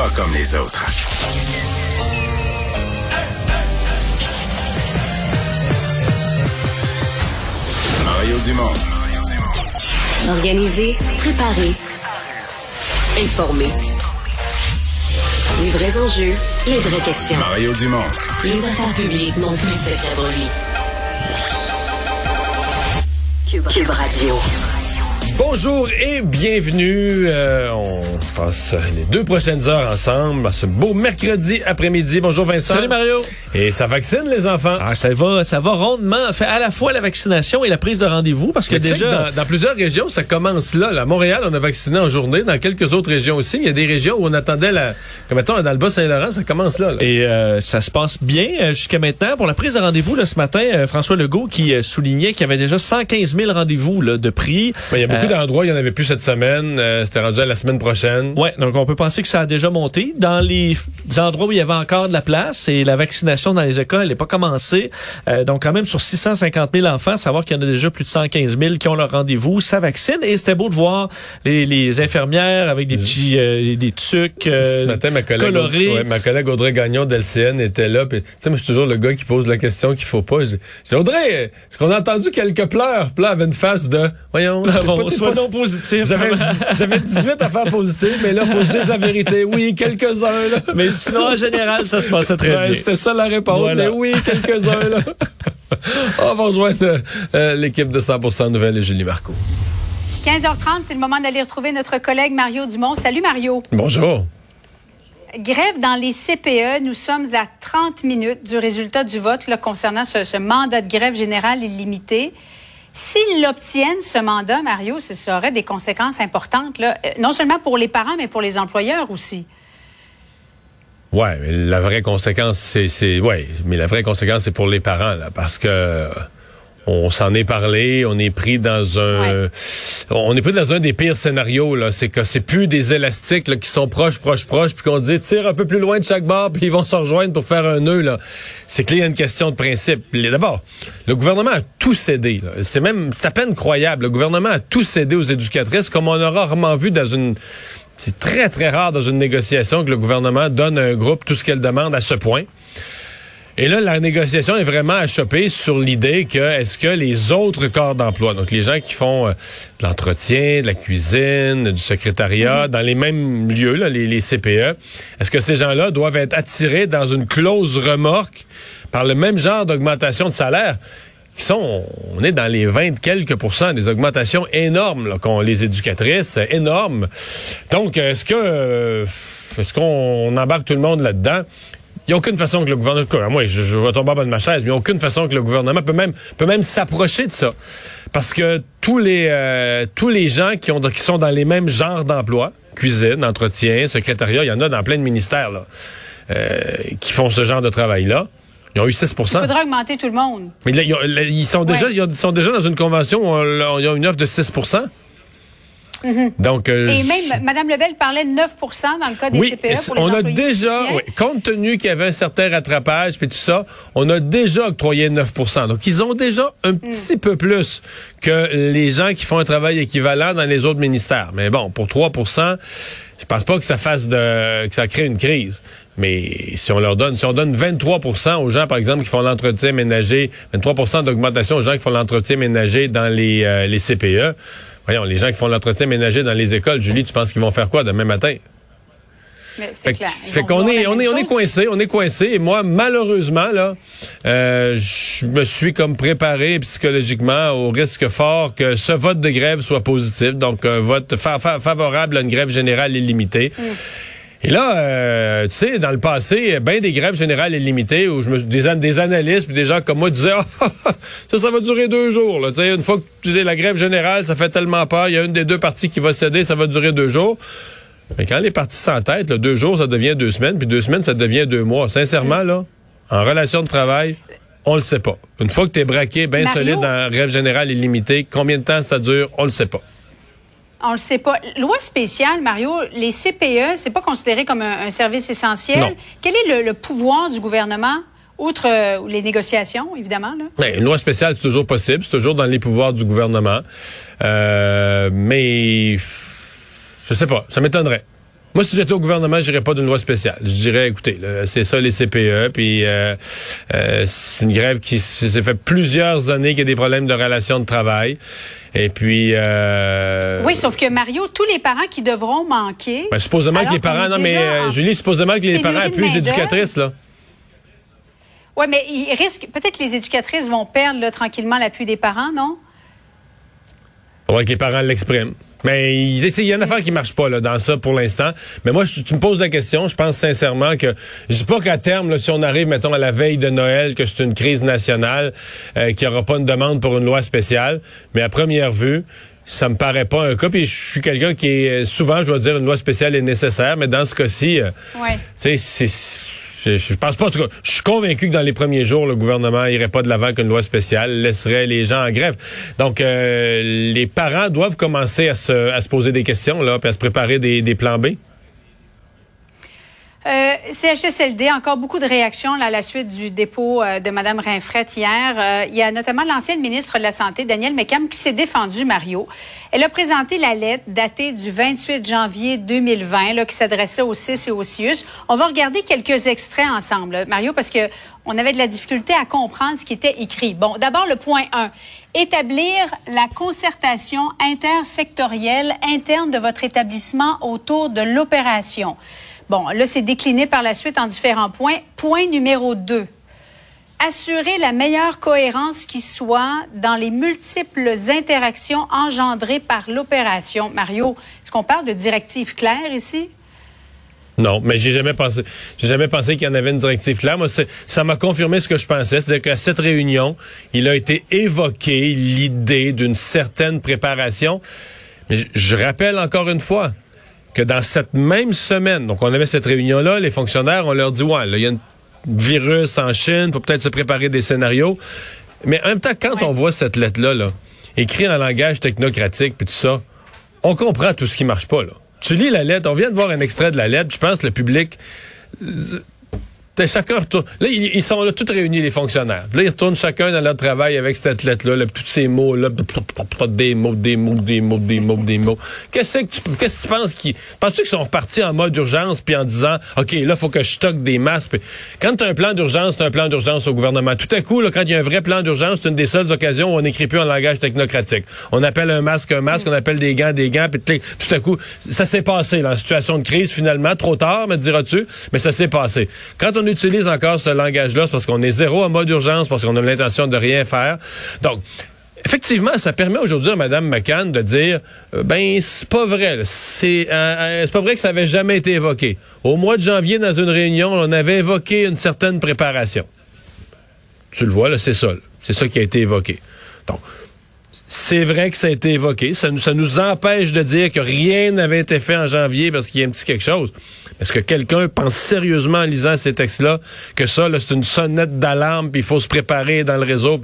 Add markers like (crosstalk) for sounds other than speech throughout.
Pas comme les autres. Mario Dumont. Organiser, préparer, informer. Les vrais enjeux, les vraies questions. Mario Dumont. Les affaires publiques n'ont plus cette lui. Cube, Cube Radio. Bonjour et bienvenue. Euh, on passe les deux prochaines heures ensemble à ce beau mercredi après-midi. Bonjour Vincent. Salut Mario. Et ça vaccine les enfants? Ah, ça va, ça va rondement. Fait à la fois la vaccination et la prise de rendez-vous parce que Mais déjà. que dans, dans plusieurs régions, ça commence là. À Montréal, on a vacciné en journée. Dans quelques autres régions aussi. Il y a des régions où on attendait la. Comme mettons, dans le Bas-Saint-Laurent, ça commence là. là. Et euh, ça se passe bien euh, jusqu'à maintenant. Pour la prise de rendez-vous, là, ce matin, euh, François Legault qui soulignait qu'il y avait déjà 115 000 rendez-vous là, de prix. Mais il y a beaucoup Euh, d'endroits, il n'y en avait plus cette semaine. Euh, C'était rendu à la semaine prochaine. Ouais, donc on peut penser que ça a déjà monté. Dans les endroits où il y avait encore de la place et la vaccination dans les écoles n'est pas commencée. Euh, donc quand même sur 650 000 enfants, savoir qu'il y en a déjà plus de 115 000 qui ont leur rendez-vous, ça vaccine. Et c'était beau de voir les, les infirmières avec des petits euh, des tucs euh, Ce matin, ma collègue, colorés. ouais, ma collègue Audrey Gagnon d'LCN était là. Tu sais, moi, je suis toujours le gars qui pose la question qu'il faut pas. Dis, Audrey, est-ce qu'on a entendu quelques pleurs? Puis là, elle avait une face de, voyons, (laughs) Bon, pas- t'es sois pas- non positif. J'avais j'avais 18 affaires positives, mais là, faut que je dise la vérité. Oui, quelques-uns, là. Mais sinon, en général, ça se passait très Ouais, bien. C'était ça la réponse, Voilà. mais oui, quelques-uns, là. (laughs) On va rejoindre euh, l'équipe de 100% Nouvelles et Julie Marco. 15h30, c'est le moment d'aller retrouver notre collègue Mario Dumont. Salut Mario. Bonjour. Grève dans les CPE. Nous sommes à 30 minutes du résultat du vote là, concernant ce, ce mandat de grève générale illimité. S'ils l'obtiennent, ce mandat, Mario, ce- ça aurait des conséquences importantes, euh, non seulement pour les parents, mais pour les employeurs aussi. Ouais, mais la vraie conséquence, c'est, ouais, conséquence, c'est pour les parents, là, parce que on s'en est parlé, on est pris dans un, on est pris dans un des pires scénarios, là. C'est que c'est plus des élastiques, là, qui sont proches, proches, proches, puis qu'on dit tire un peu plus loin de chaque bord, puis ils vont se rejoindre pour faire un nœud, là. C'est qu'il y a une question de principe. D'abord, le gouvernement a tout cédé. C'est même, c'est à peine croyable. Le gouvernement a tout cédé aux éducatrices, comme on a rarement vu dans une, c'est très, très rare dans une négociation que le gouvernement donne à un groupe tout ce qu'elle demande à ce point. Et là, la négociation est vraiment achoppée sur l'idée que est-ce que les autres corps d'emploi, donc les gens qui font euh, de l'entretien, de la cuisine, du secrétariat, dans les mêmes lieux, là, les, les CPE, est-ce que ces gens-là doivent être attirés dans une clause remorque par le même genre d'augmentation de salaire? qui sont, on est dans les 20 quelques pourcents des augmentations énormes là, qu'ont les éducatrices, euh, énormes. Donc, est-ce que euh, est-ce qu'on embarque tout le monde là-dedans? Il n'y a aucune façon que le gouvernement, moi, je, je vais tomber en bas de ma chaise, mais il n'y a aucune façon que le gouvernement peut même, peut même s'approcher de ça. Parce que tous les, euh, tous les gens qui, ont, qui sont dans les mêmes genres d'emploi, cuisine, entretien, secrétariat, il y en a dans plein de ministères, là, euh, qui font ce genre de travail-là. Ils ont eu 6 Il faudra augmenter tout le monde. mais là, ils, ont- là, ils sont déjà, ils ont- ils sont déjà dans une convention où on, ils ont une offre de 6 Donc, euh, Et même, Mme Lebel parlait de 9% dans le cas des oui, CPE pour les on a déjà, oui, compte tenu qu'il y avait un certain rattrapage puis tout ça, on a déjà octroyé 9% Donc, ils ont déjà un petit peu plus que les gens qui font un travail équivalent dans les autres ministères. Mais bon, pour 3% je pense pas que ça fasse de, que ça crée une crise. Mais si on leur donne, si on donne 23% aux gens, par exemple, qui font l'entretien ménager, 23% d'augmentation aux gens qui font l'entretien ménager dans les, euh, les CPE, voyons, les gens qui font l'entretien ménager dans les écoles, Julie, tu penses qu'ils vont faire quoi demain matin? Mais Fait, clair. Qu'on est, on est, on est chose. coincé, on est coincé. Et moi, malheureusement, là, euh, je me suis comme préparé psychologiquement au risque fort que ce vote de grève soit positif. Donc, un vote fa- fa- favorable à une grève générale illimitée. Et là, euh, tu sais, dans le passé, ben des grèves générales illimitées où je me, des, des analystes puis des gens comme moi disaient Ah, (laughs) ça, ça va durer deux jours. Là. Tu sais, Une fois que tu dis la grève générale, ça fait tellement peur. Il y a une des deux parties qui va céder, ça va durer deux jours. Mais quand les parties s'entêtent, deux jours, ça devient deux semaines, puis deux semaines, ça devient deux mois. Sincèrement, là, en relation de travail, on le sait pas. Une fois que tu es braqué bien solide en grève générale illimitée, combien de temps ça dure, on le sait pas. On le sait pas. Loi spéciale, Mario, les CPE, c'est pas considéré comme un, un service essentiel. Non. Quel est le, le pouvoir du gouvernement, outre euh, les négociations, évidemment? Là? Ben, une loi spéciale, c'est toujours possible, c'est toujours dans les pouvoirs du gouvernement. Euh, mais je sais pas, ça m'étonnerait. Moi, si j'étais au gouvernement, je pas d'une loi spéciale. Je dirais, écoutez, c'est ça les CPE, puis euh, euh, c'est une grève qui s'est fait plusieurs années qu'il y a des problèmes de relations de travail. Et puis... Euh, Oui, sauf que Mario, tous les parents qui devront manquer... ben, supposément que les parents... Non, mais euh, Julie, supposément que les parents appuient les éducatrices, là. Oui, mais ils risquent... Peut-être que les éducatrices vont perdre là, tranquillement l'appui des parents, non? Faudrait que les parents l'expriment. Mais il il y a une affaire qui marche pas là, dans ça pour l'instant. Mais moi, je- tu me poses la question. Je pense sincèrement que je dis pas qu'à terme, là, si on arrive, mettons, à la veille de Noël, que c'est une crise nationale, euh, qu'il n'y aura pas une demande pour une loi spéciale. Mais à première vue, ça me paraît pas un cas. Puis je suis quelqu'un qui est souvent, je dois dire, une loi spéciale est nécessaire. Mais dans ce cas-ci, euh, Ouais. tu sais, c'est- je, je pense pas. En tout cas, je suis convaincu que dans les premiers jours, le gouvernement irait pas de l'avant qu'une loi spéciale, laisserait les gens en grève. Donc, euh, les parents doivent commencer à se, à se poser des questions là, puis à se préparer des, des plans B. Euh, CHSLD, encore beaucoup de réactions là, à la suite du dépôt euh, de Mme Rinfrette hier. Euh, il y a notamment l'ancienne ministre de la Santé, Danielle McCam, qui s'est défendue, Mario. Elle a présenté la lettre datée du 28 janvier 2020, là, qui s'adressait au CIS et au CIUS. On va regarder quelques extraits ensemble, Mario, parce que on avait de la difficulté à comprendre ce qui était écrit. Bon, d'abord, le point 1. Établir la concertation intersectorielle interne de votre établissement autour de l'opération. Bon, là, c'est décliné par la suite en différents points. Point numéro 2. Assurer la meilleure cohérence qui soit dans les multiples interactions engendrées par l'opération. Mario, est-ce qu'on parle de directives claires ici? Non, mais j'ai jamais pensé. J'ai jamais pensé qu'il y en avait une directive claire. Moi, ça m'a confirmé ce que je pensais, c'est-à-dire qu'à cette réunion, il a été évoqué l'idée d'une certaine préparation. Mais je rappelle encore une fois que dans cette même semaine, donc on avait cette réunion-là, les fonctionnaires, on leur dit ouais, là, il y a un virus en Chine, faut peut-être se préparer des scénarios. Mais en même temps, quand Ouais. on voit cette lettre-là, là, écrite en langage technocratique, puis tout ça, on comprend tout ce qui marche pas, là. Tu lis la lettre, on vient de voir un extrait de la lettre, je pense que le public... chacun retourne. Là, ils, sont là, tous réunis, les fonctionnaires. Là, ils retournent chacun dans leur travail avec cette lettre-là, là, tous ces mots-là, des mots, des mots, des mots, des mots, des mots. Qu'est-ce que tu, qu'est-ce que tu penses qu'ils. Penses-tu qu'ils sont repartis en mode urgence puis en disant OK, là, faut que je stocke des masques. Puis quand tu as un plan d'urgence, c'est un plan d'urgence au gouvernement. Tout à coup, quand il y a un vrai plan d'urgence, c'est une des seules occasions où on n'écrit plus en langage technocratique. On appelle un masque un masque, on appelle des gants des gants, puis tout tout à coup, ça s'est passé là, en situation de crise finalement, trop tard, me diras-tu, mais ça s'est passé. Quand on utilise encore ce langage-là, c'est parce qu'on est zéro en mode urgence, parce qu'on a l'intention de rien faire. Donc, Effectivement, ça permet aujourd'hui à Mme McCann de dire euh, ben c'est pas vrai, euh, euh, c'est pas vrai que ça avait jamais été évoqué. Au mois de janvier, dans une réunion, on avait évoqué une certaine préparation. Tu le vois là, c'est ça, c'est ça qui a été évoqué. Donc c'est vrai que ça a été évoqué. Ça nous, empêche de dire que rien n'avait été fait en janvier parce qu'il y a un petit quelque chose. Est-ce que quelqu'un pense sérieusement en lisant ces textes-là que ça, c'est une sonnette d'alarme, puis il faut se préparer dans le réseau?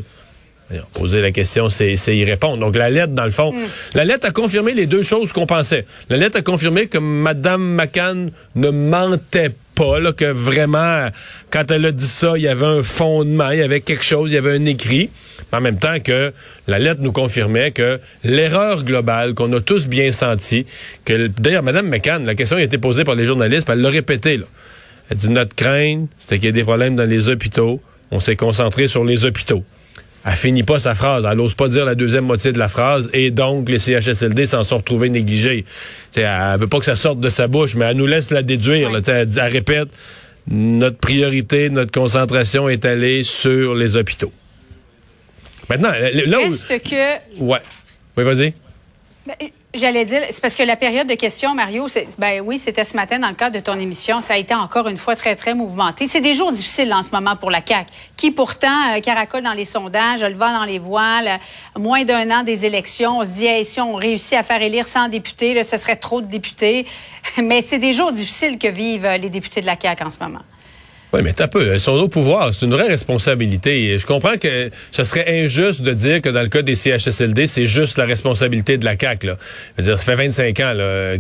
Poser la question, c'est y répondre. Donc, la lettre, dans le fond, la lettre a confirmé les deux choses qu'on pensait. La lettre a confirmé que Mme McCann ne mentait pas, là, que vraiment, quand elle a dit ça, il y avait un fondement, il y avait quelque chose, il y avait un écrit. Mais en même temps que la lettre nous confirmait que l'erreur globale qu'on a tous bien senti, que d'ailleurs, Mme McCann, la question a été posée par les journalistes, elle l'a répété, là. Elle dit notre crainte, c'était qu'il y ait des problèmes dans les hôpitaux. On s'est concentré sur les hôpitaux. Elle finit pas sa phrase. Elle n'ose pas dire la deuxième moitié de la phrase. Et donc, les CHSLD s'en sont retrouvés négligés. T'sais, elle veut pas que ça sorte de sa bouche, mais elle nous laisse la déduire. là. Elle répète, notre priorité, notre concentration est allée sur les hôpitaux. Maintenant, là où... Reste que Ouais. Oui, vas-y. Ben, J'allais dire, c'est parce que la période de questions, Mario, ben oui, c'était ce matin dans le cadre de ton émission. Ça a été encore une fois très, très mouvementé. C'est des jours difficiles en ce moment pour la CAQ, qui pourtant euh, caracole dans les sondages, le vent dans les voiles. euh, moins d'un an des élections, on se dit, hey, si on réussit à faire élire 100 députés, ce serait trop de députés. (laughs) Mais c'est des jours difficiles que vivent euh, les députés de la CAQ en ce moment. Oui, mais t'as peu. Ils sont au pouvoir. C'est une vraie responsabilité. Je comprends que ce serait injuste de dire que dans le cas des CHSLD, c'est juste la responsabilité de la CAQ. Là. Je veux dire, ça fait 25 ans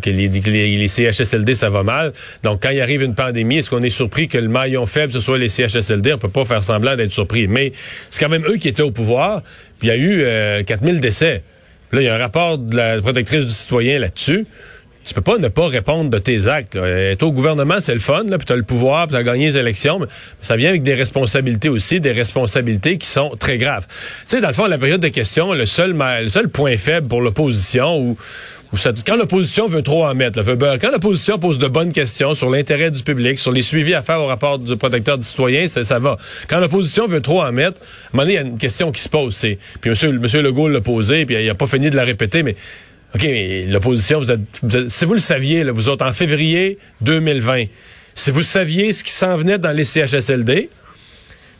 que, les, CHSLD, ça va mal. Donc, quand il arrive une pandémie, est-ce qu'on est surpris que le maillon faible, ce soit les CHSLD? On peut pas faire semblant d'être surpris. Mais c'est quand même eux qui étaient au pouvoir. Puis il y a eu euh, 4000 décès. Puis là, il y a un rapport de la protectrice du citoyen là-dessus tu peux pas ne pas répondre de tes actes. Là. Être au gouvernement, c'est le fun, là, puis tu as le pouvoir, puis tu as gagné les élections, mais ça vient avec des responsabilités aussi, des responsabilités qui sont très graves. Tu sais, dans le fond, la période de questions, le seul, le seul point faible pour l'opposition, ou quand l'opposition veut trop en mettre, là, ben, quand l'opposition pose de bonnes questions sur l'intérêt du public, sur les suivis à faire au rapport du protecteur du citoyen, ça, ça va. Quand l'opposition veut trop en mettre, à un moment donné, il y a une question qui se pose. Puis monsieur, monsieur Legault l'a posé, puis il a pas fini de la répéter, mais OK, mais l'opposition, vous êtes, si vous le saviez, là, vous êtes en février 2020, si vous saviez ce qui s'en venait dans les CHSLD,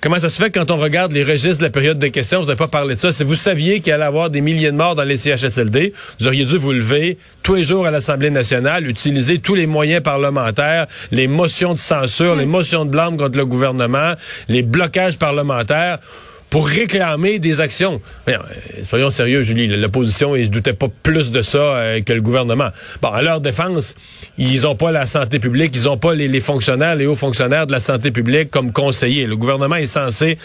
Comment ça se fait que quand on regarde les registres de la période de questions, vous n'avez pas parlé de ça? Si vous saviez qu'il allait y avoir des milliers de morts dans les CHSLD, vous auriez dû vous lever tous les jours à l'Assemblée nationale, utiliser tous les moyens parlementaires, les motions de censure, les motions de blâme contre le gouvernement, les blocages parlementaires pour réclamer des actions. Euh, soyons sérieux, Julie. L'opposition, ils se doutaient pas plus de ça euh, que le gouvernement. Bon, à leur défense, ils ont pas la santé publique, ils ont pas les, fonctionnaires, les hauts fonctionnaires de la santé publique comme conseillers. Le gouvernement est censé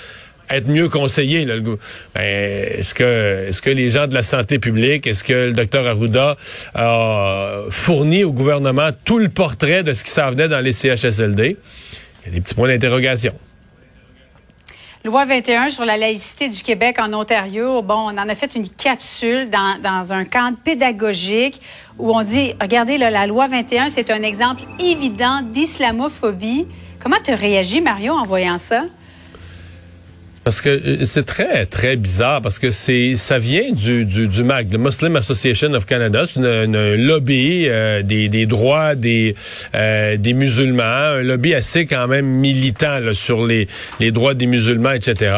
être mieux conseillé. Ben, est-ce que est-ce que les gens de la santé publique, est-ce que le docteur Arruda a fourni au gouvernement tout le portrait de ce qui s'en venait dans les CHSLD? Il y a des petits points d'interrogation. Loi 21 sur la laïcité du Québec en Ontario. Bon, on en a fait une capsule dans, dans un cadre pédagogique où on dit, regardez, la loi 21, c'est un exemple évident d'islamophobie. Comment tu réagis, Mario, en voyant ça? Parce que euh, c'est très, très bizarre parce que c'est ça vient du, du, du MAC, le Muslim Association of Canada. C'est un lobby euh, des, des droits des, euh, des musulmans, un lobby assez quand même militant là, sur les, les droits des musulmans, etc.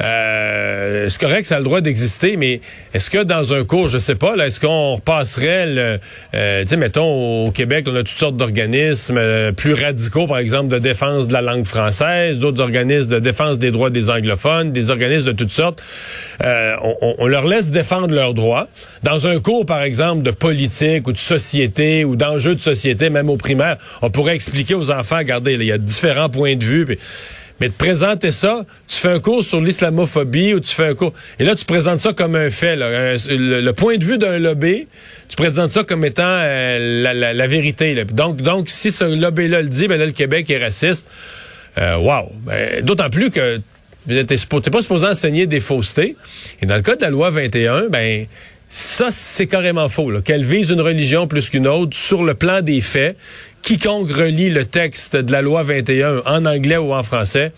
Euh, c'est correct, ça a le droit d'exister, mais est-ce que dans un cours, je sais pas, là, est-ce qu'on repasserait le, euh, tu sais, mettons, au Québec, on a toutes sortes d'organismes euh, plus radicaux, par exemple, de défense de la langue française, d'autres organismes de défense des droits des anglophones, des organismes de toutes sortes. Euh, on, on, leur laisse défendre leurs droits. Dans un cours, par exemple, de politique ou de société ou d'enjeux de société, même au primaire, on pourrait expliquer aux enfants, regardez, il y a différents points de vue. Mais de présenter ça, tu fais un cours sur l'islamophobie ou tu fais un cours. Et là, tu présentes ça comme un fait. Là, le, point de vue d'un lobby, tu présentes ça comme étant euh, la, vérité. Là. Donc, donc, si ce lobby-là le dit, ben là, le Québec est raciste. Euh, wow! Ben, D'autant plus que tu pas supposé enseigner des faussetés. Et dans le cas de la loi 21, ben ça, c'est carrément faux. Qu'elle vise une religion plus qu'une autre sur le plan des faits quiconque relit le texte de la loi 21 en anglais ou en français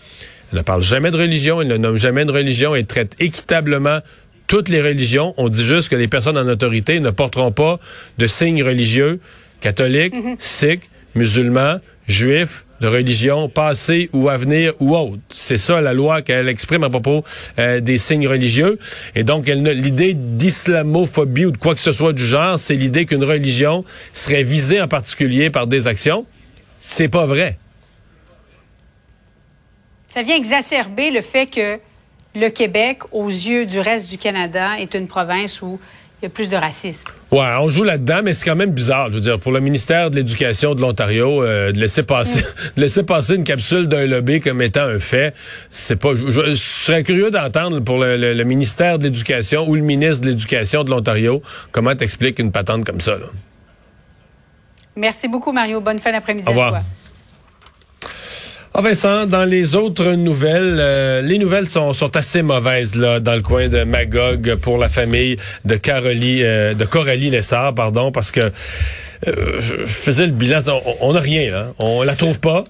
ne parle jamais de religion, il ne nomme jamais de religion et traite équitablement toutes les religions. On dit juste que les personnes en autorité ne porteront pas de signes religieux catholiques, mm sikhs, musulmans, juifs, de religion passée ou à venir ou autre. C'est ça la loi qu'elle exprime à propos euh, des signes religieux. Et donc, l'idée d'islamophobie ou de quoi que ce soit du genre, c'est l'idée qu'une religion serait visée en particulier par des actions. C'est pas vrai. Ça vient exacerber le fait que le Québec, aux yeux du reste du Canada, est une province où il y a plus de racisme. Ouais, on joue là-dedans, mais c'est quand même bizarre. Je veux dire, pour le ministère de l'Éducation de l'Ontario, euh, de laisser passer, mm. (laughs) laisser passer une capsule d'un lobby comme étant un fait, c'est pas. Je, serais curieux d'entendre pour le, ministère de l'Éducation ou le ministre de l'Éducation de l'Ontario comment t'expliques une patente comme ça. Merci beaucoup, Mario. Bonne fin d'après-midi à toi. Ah Vincent, dans les autres nouvelles, euh, les nouvelles sont, assez mauvaises là dans le coin de Magog pour la famille de Carolie, euh, de Coralie Lessard, pardon, parce que euh, je faisais le bilan, on n'a rien là, on la trouve pas.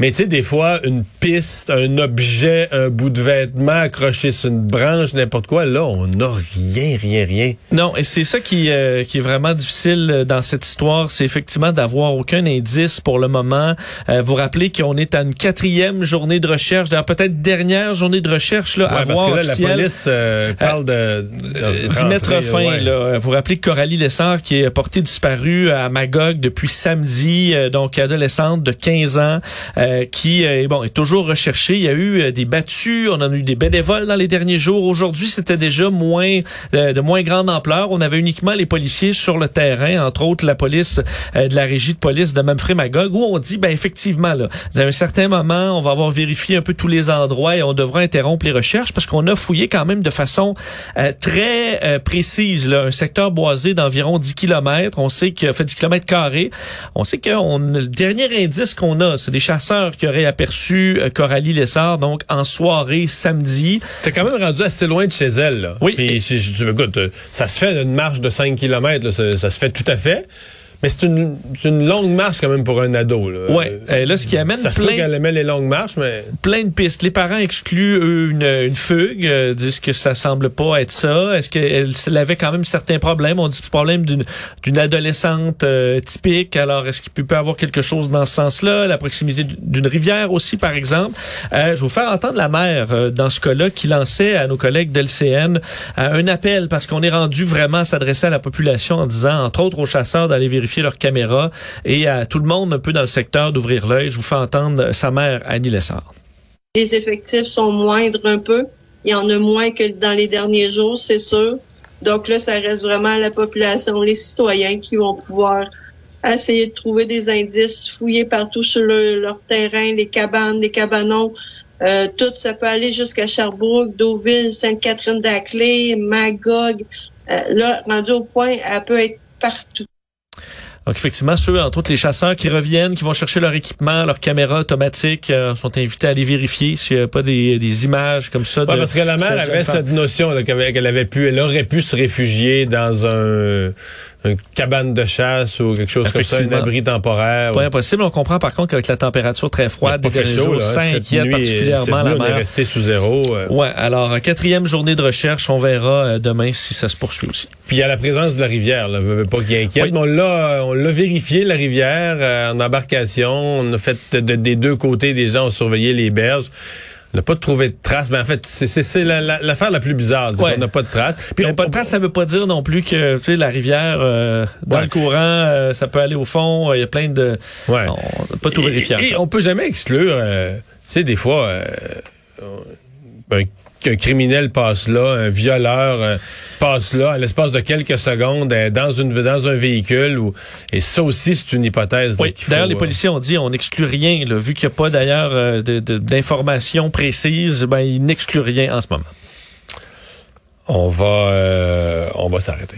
Mais tu sais, des fois, une piste, un objet, un bout de vêtement accroché sur une branche, n'importe quoi, là, on n'a rien, rien, rien. Non, et c'est ça qui, euh, qui est vraiment difficile euh, dans cette histoire, c'est effectivement d'avoir aucun indice pour le moment. Euh, vous rappelez qu'on est à une quatrième journée de recherche, d'ailleurs peut-être dernière journée de recherche là, à voir parce que là, la police parle de, d'y mettre fin. Là. Vous rappelez que Coralie Lessard, qui est portée disparue à Magog depuis samedi, donc adolescente de 15 ans, euh, qui euh, bon, est toujours recherché. Il y a eu euh, des battues, on en a eu des bénévoles dans les derniers jours. Aujourd'hui, c'était déjà moins de moins grande ampleur. On avait uniquement les policiers sur le terrain, entre autres la police de la régie de police de Memphis-Magog, où on dit, ben effectivement, là, à un certain moment, on va avoir vérifié un peu tous les endroits et on devra interrompre les recherches parce qu'on a fouillé quand même de façon très précise là, un secteur boisé d'environ 10 km. On sait a fait 10 km carrés. On sait que le dernier indice qu'on a, c'est des chasseurs qui auraient aperçu euh, Coralie Lessard, donc en soirée samedi. T'es quand même rendu assez loin de chez elle, là. Oui. Puis, je, je, écoute, euh, ça se fait une marche de 5 km, ça, ça se fait tout à fait. Mais c'est une, une, longue marche quand même pour un ado. Là, ouais. Euh, là ce qui amène ça plein... qu'elle aimait les longues marches, mais... Plein de pistes. Les parents excluent, eux, une, une fugue, euh, disent que ça semble pas être ça. Est-ce qu'elle avait quand même certains problèmes? On dit problème d'une d'une adolescente euh, typique. Alors, est-ce qu'il peut avoir quelque chose dans ce sens-là? La proximité d'une rivière aussi, par exemple. Euh, je vais vous faire entendre la mère, dans ce cas-là, qui lançait à nos collègues d'LCN un appel, parce qu'on est rendu vraiment s'adresser à la population en disant, entre autres aux chasseurs, d'aller vérifier leurs caméras et à tout le monde un peu dans le secteur d'ouvrir l'œil. Je vous fais entendre sa mère, Annie Lessard. Les effectifs sont moindres un peu. Il y en a moins que dans les derniers jours, c'est sûr. Donc là, ça reste vraiment la population, les citoyens qui vont pouvoir essayer de trouver des indices, fouiller partout sur leur terrain, les cabanes, les cabanons. Euh, tout, ça peut aller jusqu'à Sherbrooke, Deauville, Sainte-Catherine-d'Aclay, Magog. Euh, là, rendu au point, elle peut être partout. Donc effectivement, ceux, entre autres les chasseurs qui reviennent, qui vont chercher leur équipement, leur caméra automatique, euh, sont invités à aller vérifier s'il n'y a pas des, des, images comme ça. Ouais, parce que la mère avait cette notion qu'elle avait pu, elle aurait pu se réfugier dans un une cabane de chasse ou quelque chose comme ça, un abri temporaire. Pas impossible. On comprend par contre qu'avec la température très froide, des jours, ça inquiète particulièrement la mer. On est resté sous zéro. Euh. Ouais. Alors quatrième journée de recherche, on verra euh, demain si ça se poursuit aussi. Puis il y a la présence de la rivière. Là, pas qu'il inquiète, mais on l'a, on l'a vérifié la rivière euh, en embarcation. On a fait des deux côtés des gens ont surveillé les berges. On n'a pas trouvé de traces. Mais en fait, c'est l'affaire la, plus bizarre. On n'a pas de traces. Puis on, pas de traces, ça veut pas dire non plus que tu sais, la rivière, euh, dans le courant, euh, ça peut aller au fond. Il y a plein de... Ouais. On n'a pas tout vérifié. Et, on peut jamais exclure... Euh, tu sais, des fois... un qu'un criminel passe là, un violeur euh, passe là à l'espace de quelques secondes euh, dans une dans un véhicule ou et ça aussi c'est une hypothèse. Oui. D'ailleurs les euh, policiers ont dit on n'exclut rien là, vu qu'il n'y a pas d'ailleurs d'informations précises, ben ils n'excluent rien en ce moment. On va on va s'arrêter.